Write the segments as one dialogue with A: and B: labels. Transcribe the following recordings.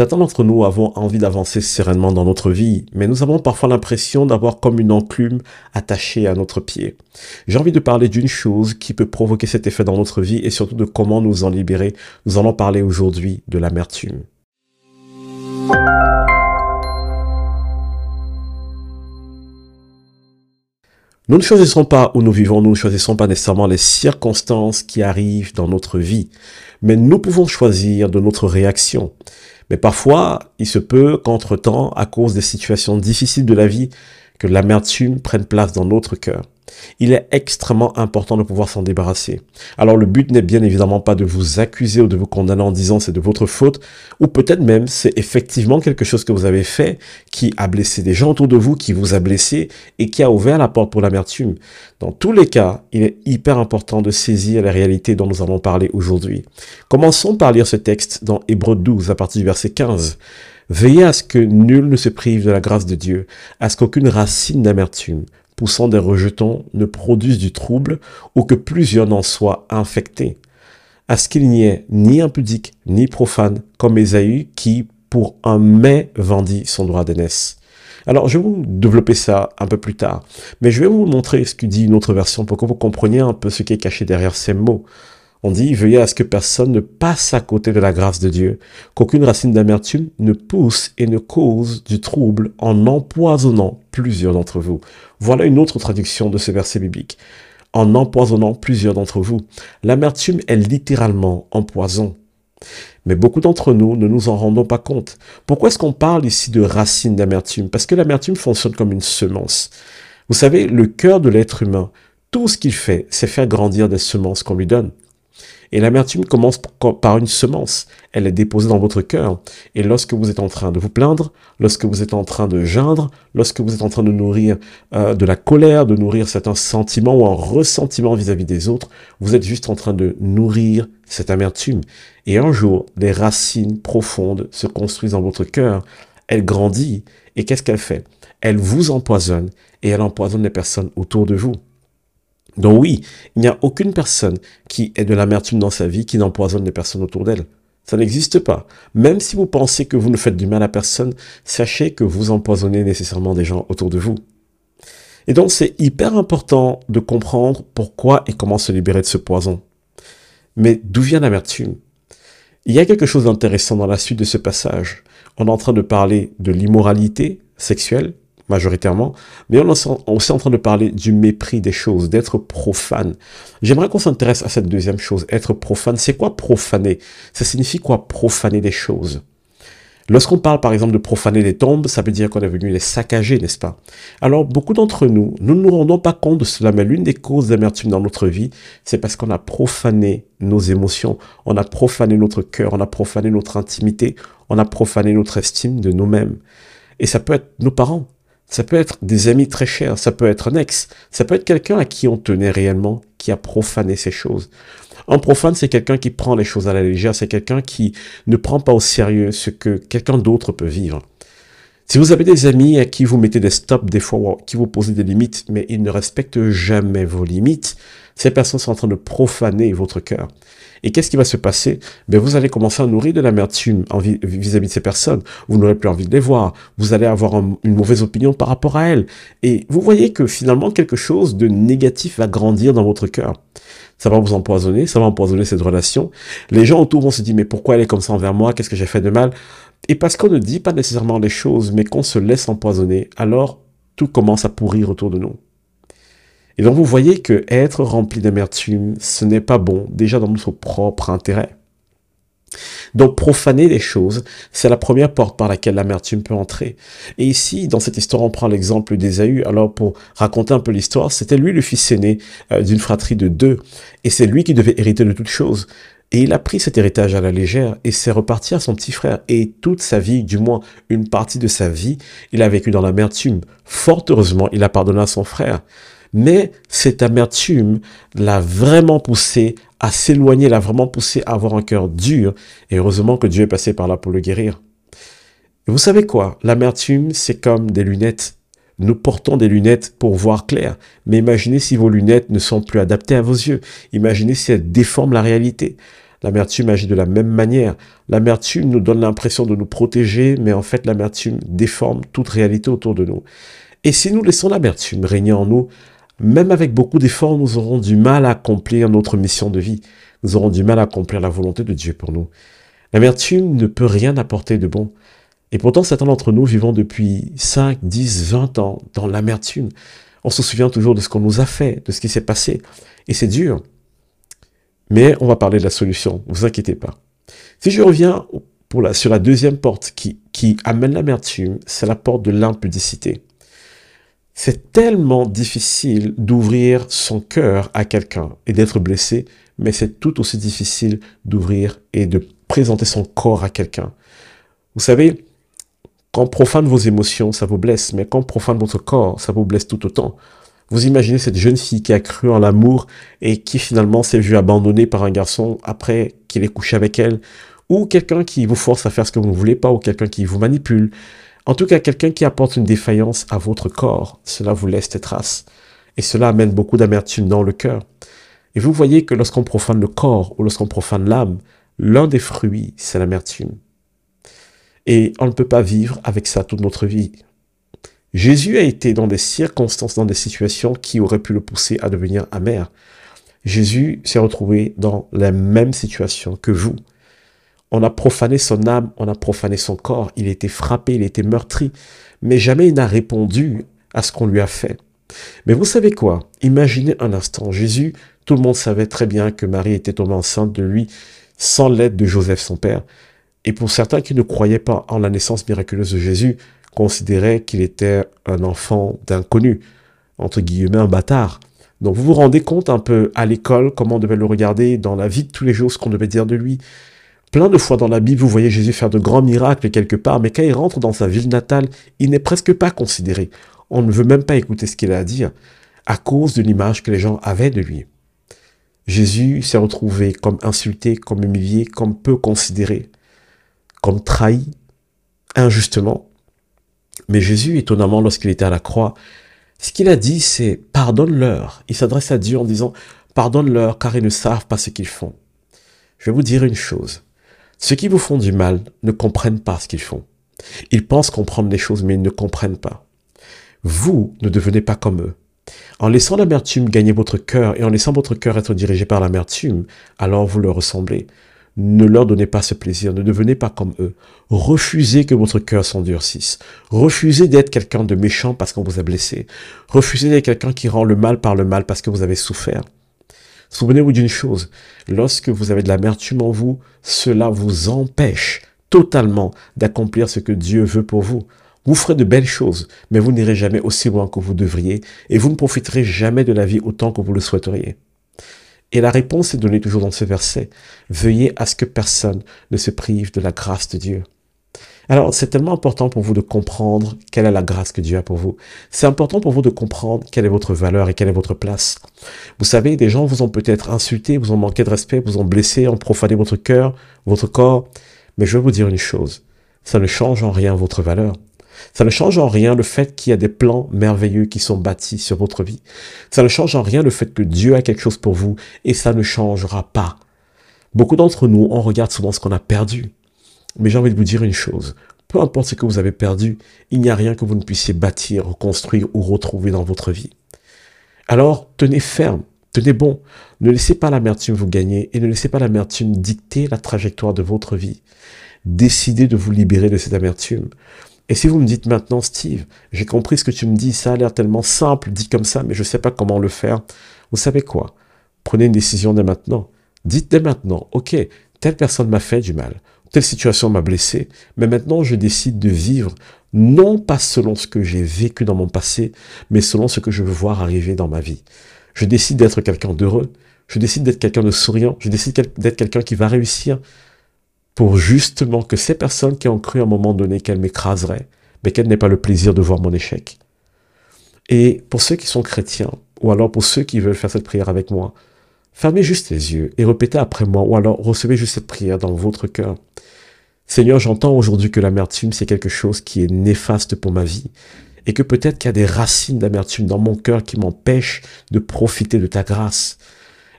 A: Certains d'entre nous avons envie d'avancer sereinement dans notre vie, mais nous avons parfois l'impression d'avoir comme une enclume attachée à notre pied. J'ai envie de parler d'une chose qui peut provoquer cet effet dans notre vie et surtout de comment nous en libérer. Nous allons parler aujourd'hui de l'amertume. Nous ne choisissons pas où nous vivons, nous ne choisissons pas nécessairement les circonstances qui arrivent dans notre vie, mais nous pouvons choisir de notre réaction. Mais parfois, il se peut qu'entre-temps, à cause des situations difficiles de la vie, que l'amertume prenne place dans notre cœur il est extrêmement important de pouvoir s'en débarrasser. Alors le but n'est bien évidemment pas de vous accuser ou de vous condamner en disant c'est de votre faute, ou peut-être même c'est effectivement quelque chose que vous avez fait qui a blessé des gens autour de vous, qui vous a blessé et qui a ouvert la porte pour l'amertume. Dans tous les cas, il est hyper important de saisir la réalité dont nous allons parler aujourd'hui. Commençons par lire ce texte dans Hébreu 12 à partir du verset 15. Veillez à ce que nul ne se prive de la grâce de Dieu, à ce qu'aucune racine d'amertume poussant des rejetons ne produisent du trouble ou que plusieurs n'en soient infectés. À ce qu'il n'y ait ni impudique ni profane comme Ésaü qui, pour un mais, vendit son droit d'aînesse. Alors, je vais vous développer ça un peu plus tard, mais je vais vous montrer ce que dit une autre version pour que vous compreniez un peu ce qui est caché derrière ces mots. On dit, veuillez à ce que personne ne passe à côté de la grâce de Dieu, qu'aucune racine d'amertume ne pousse et ne cause du trouble en empoisonnant plusieurs d'entre vous. Voilà une autre traduction de ce verset biblique. En empoisonnant plusieurs d'entre vous. L'amertume est littéralement empoison. Mais beaucoup d'entre nous ne nous en rendons pas compte. Pourquoi est-ce qu'on parle ici de racine d'amertume? Parce que l'amertume fonctionne comme une semence. Vous savez, le cœur de l'être humain, tout ce qu'il fait, c'est faire grandir des semences qu'on lui donne. Et l'amertume commence par une semence. Elle est déposée dans votre cœur. Et lorsque vous êtes en train de vous plaindre, lorsque vous êtes en train de geindre, lorsque vous êtes en train de nourrir euh, de la colère, de nourrir certains sentiments ou un ressentiment vis-à-vis des autres, vous êtes juste en train de nourrir cette amertume. Et un jour, des racines profondes se construisent dans votre cœur. Elle grandit. Et qu'est-ce qu'elle fait? Elle vous empoisonne et elle empoisonne les personnes autour de vous. Donc oui, il n'y a aucune personne qui ait de l'amertume dans sa vie qui n'empoisonne les personnes autour d'elle. Ça n'existe pas. Même si vous pensez que vous ne faites du mal à personne, sachez que vous empoisonnez nécessairement des gens autour de vous. Et donc c'est hyper important de comprendre pourquoi et comment se libérer de ce poison. Mais d'où vient l'amertume? Il y a quelque chose d'intéressant dans la suite de ce passage. On est en train de parler de l'immoralité sexuelle, majoritairement, mais on est aussi en train de parler du mépris des choses, d'être profane. J'aimerais qu'on s'intéresse à cette deuxième chose, être profane. C'est quoi profaner? Ça signifie quoi profaner des choses? Lorsqu'on parle par exemple de profaner les tombes, ça veut dire qu'on est venu les saccager, n'est-ce pas? Alors beaucoup d'entre nous, nous ne nous rendons pas compte de cela, mais l'une des causes d'amertume dans notre vie, c'est parce qu'on a profané nos émotions, on a profané notre cœur, on a profané notre intimité, on a profané notre estime de nous-mêmes. Et ça peut être nos parents, ça peut être des amis très chers, ça peut être un ex, ça peut être quelqu'un à qui on tenait réellement, qui a profané ces choses. Un profane, c'est quelqu'un qui prend les choses à la légère, c'est quelqu'un qui ne prend pas au sérieux ce que quelqu'un d'autre peut vivre. Si vous avez des amis à qui vous mettez des stops des fois, qui vous posez des limites, mais ils ne respectent jamais vos limites, ces personnes sont en train de profaner votre cœur. Et qu'est-ce qui va se passer? Ben, Vous allez commencer à nourrir de l'amertume vis-à-vis de ces personnes. Vous n'aurez plus envie de les voir. Vous allez avoir une mauvaise opinion par rapport à elles. Et vous voyez que finalement, quelque chose de négatif va grandir dans votre cœur. Ça va vous empoisonner, ça va empoisonner cette relation. Les gens autour vont se dire, mais pourquoi elle est comme ça envers moi? Qu'est-ce que j'ai fait de mal? Et parce qu'on ne dit pas nécessairement les choses, mais qu'on se laisse empoisonner, alors tout commence à pourrir autour de nous. Et donc vous voyez que être rempli d'amertume, ce n'est pas bon, déjà dans notre propre intérêt. Donc profaner les choses, c'est la première porte par laquelle l'amertume peut entrer. Et ici, dans cette histoire, on prend l'exemple d'Ésaü. Alors pour raconter un peu l'histoire, c'était lui le fils aîné euh, d'une fratrie de deux, et c'est lui qui devait hériter de toutes choses. Et il a pris cet héritage à la légère et s'est reparti à son petit frère. Et toute sa vie, du moins une partie de sa vie, il a vécu dans l'amertume. Fort heureusement, il a pardonné à son frère. Mais cette amertume l'a vraiment poussé à s'éloigner, l'a vraiment poussé à avoir un cœur dur. Et heureusement que Dieu est passé par là pour le guérir. Et vous savez quoi? L'amertume, c'est comme des lunettes. Nous portons des lunettes pour voir clair. Mais imaginez si vos lunettes ne sont plus adaptées à vos yeux. Imaginez si elles déforment la réalité. L'amertume agit de la même manière. L'amertume nous donne l'impression de nous protéger, mais en fait l'amertume déforme toute réalité autour de nous. Et si nous laissons l'amertume régner en nous, même avec beaucoup d'efforts, nous aurons du mal à accomplir notre mission de vie. Nous aurons du mal à accomplir la volonté de Dieu pour nous. L'amertume ne peut rien apporter de bon. Et pourtant, certains d'entre nous vivons depuis 5, 10, 20 ans dans l'amertume. On se souvient toujours de ce qu'on nous a fait, de ce qui s'est passé. Et c'est dur. Mais on va parler de la solution, ne vous inquiétez pas. Si je reviens pour la, sur la deuxième porte qui, qui amène l'amertume, c'est la porte de l'impudicité. C'est tellement difficile d'ouvrir son cœur à quelqu'un et d'être blessé, mais c'est tout aussi difficile d'ouvrir et de présenter son corps à quelqu'un. Vous savez, quand profane vos émotions, ça vous blesse, mais quand profane votre corps, ça vous blesse tout autant. Vous imaginez cette jeune fille qui a cru en l'amour et qui finalement s'est vue abandonnée par un garçon après qu'il ait couché avec elle, ou quelqu'un qui vous force à faire ce que vous ne voulez pas, ou quelqu'un qui vous manipule. En tout cas, quelqu'un qui apporte une défaillance à votre corps, cela vous laisse des traces. Et cela amène beaucoup d'amertume dans le cœur. Et vous voyez que lorsqu'on profane le corps ou lorsqu'on profane l'âme, l'un des fruits, c'est l'amertume. Et on ne peut pas vivre avec ça toute notre vie. Jésus a été dans des circonstances, dans des situations qui auraient pu le pousser à devenir amer. Jésus s'est retrouvé dans la même situation que vous. On a profané son âme, on a profané son corps, il a été frappé, il a été meurtri, mais jamais il n'a répondu à ce qu'on lui a fait. Mais vous savez quoi? Imaginez un instant, Jésus, tout le monde savait très bien que Marie était tombée enceinte de lui sans l'aide de Joseph son père. Et pour certains qui ne croyaient pas en la naissance miraculeuse de Jésus, considérait qu'il était un enfant d'inconnu, entre guillemets un bâtard. Donc vous vous rendez compte un peu à l'école comment on devait le regarder, dans la vie de tous les jours, ce qu'on devait dire de lui. Plein de fois dans la Bible, vous voyez Jésus faire de grands miracles quelque part, mais quand il rentre dans sa ville natale, il n'est presque pas considéré. On ne veut même pas écouter ce qu'il a à dire, à cause de l'image que les gens avaient de lui. Jésus s'est retrouvé comme insulté, comme humilié, comme peu considéré, comme trahi, injustement. Mais Jésus, étonnamment, lorsqu'il était à la croix, ce qu'il a dit, c'est pardonne-leur. Il s'adresse à Dieu en disant pardonne-leur car ils ne savent pas ce qu'ils font. Je vais vous dire une chose. Ceux qui vous font du mal ne comprennent pas ce qu'ils font. Ils pensent comprendre les choses, mais ils ne comprennent pas. Vous ne devenez pas comme eux. En laissant l'amertume gagner votre cœur et en laissant votre cœur être dirigé par l'amertume, alors vous leur ressemblez. Ne leur donnez pas ce plaisir, ne devenez pas comme eux. Refusez que votre cœur s'endurcisse. Refusez d'être quelqu'un de méchant parce qu'on vous a blessé. Refusez d'être quelqu'un qui rend le mal par le mal parce que vous avez souffert. Souvenez-vous d'une chose, lorsque vous avez de l'amertume en vous, cela vous empêche totalement d'accomplir ce que Dieu veut pour vous. Vous ferez de belles choses, mais vous n'irez jamais aussi loin que vous devriez et vous ne profiterez jamais de la vie autant que vous le souhaiteriez. Et la réponse est donnée toujours dans ce verset. Veuillez à ce que personne ne se prive de la grâce de Dieu. Alors, c'est tellement important pour vous de comprendre quelle est la grâce que Dieu a pour vous. C'est important pour vous de comprendre quelle est votre valeur et quelle est votre place. Vous savez, des gens vous ont peut-être insulté, vous ont manqué de respect, vous ont blessé, ont profané votre cœur, votre corps. Mais je vais vous dire une chose. Ça ne change en rien votre valeur. Ça ne change en rien le fait qu'il y a des plans merveilleux qui sont bâtis sur votre vie. Ça ne change en rien le fait que Dieu a quelque chose pour vous et ça ne changera pas. Beaucoup d'entre nous, on regarde souvent ce qu'on a perdu. Mais j'ai envie de vous dire une chose. Peu importe ce que vous avez perdu, il n'y a rien que vous ne puissiez bâtir, reconstruire ou retrouver dans votre vie. Alors, tenez ferme, tenez bon. Ne laissez pas l'amertume vous gagner et ne laissez pas l'amertume dicter la trajectoire de votre vie. Décidez de vous libérer de cette amertume. Et si vous me dites maintenant, Steve, j'ai compris ce que tu me dis, ça a l'air tellement simple, dit comme ça, mais je ne sais pas comment le faire. Vous savez quoi? Prenez une décision dès maintenant. Dites dès maintenant, ok, telle personne m'a fait du mal, telle situation m'a blessé, mais maintenant je décide de vivre non pas selon ce que j'ai vécu dans mon passé, mais selon ce que je veux voir arriver dans ma vie. Je décide d'être quelqu'un d'heureux, je décide d'être quelqu'un de souriant, je décide d'être quelqu'un qui va réussir, pour justement que ces personnes qui ont cru à un moment donné qu'elles m'écraseraient, mais qu'elles n'aient pas le plaisir de voir mon échec. Et pour ceux qui sont chrétiens, ou alors pour ceux qui veulent faire cette prière avec moi, fermez juste les yeux et répétez après moi, ou alors recevez juste cette prière dans votre cœur. Seigneur, j'entends aujourd'hui que l'amertume, c'est quelque chose qui est néfaste pour ma vie, et que peut-être qu'il y a des racines d'amertume dans mon cœur qui m'empêchent de profiter de ta grâce.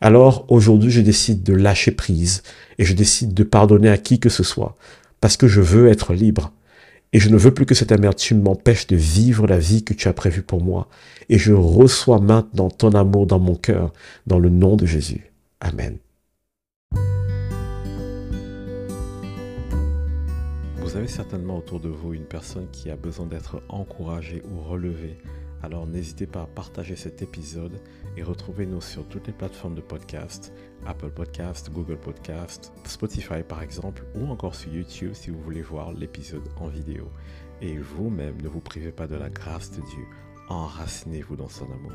A: Alors aujourd'hui, je décide de lâcher prise et je décide de pardonner à qui que ce soit parce que je veux être libre. Et je ne veux plus que cette amertume m'empêche de vivre la vie que tu as prévue pour moi. Et je reçois maintenant ton amour dans mon cœur, dans le nom de Jésus. Amen. Vous avez certainement autour de vous une personne qui a besoin d'être encouragée ou relevée. Alors n'hésitez pas à partager cet épisode et retrouvez-nous sur toutes les plateformes de podcast, Apple Podcast, Google Podcast, Spotify par exemple, ou encore sur YouTube si vous voulez voir l'épisode en vidéo. Et vous-même, ne vous privez pas de la grâce de Dieu. Enracinez-vous dans son amour.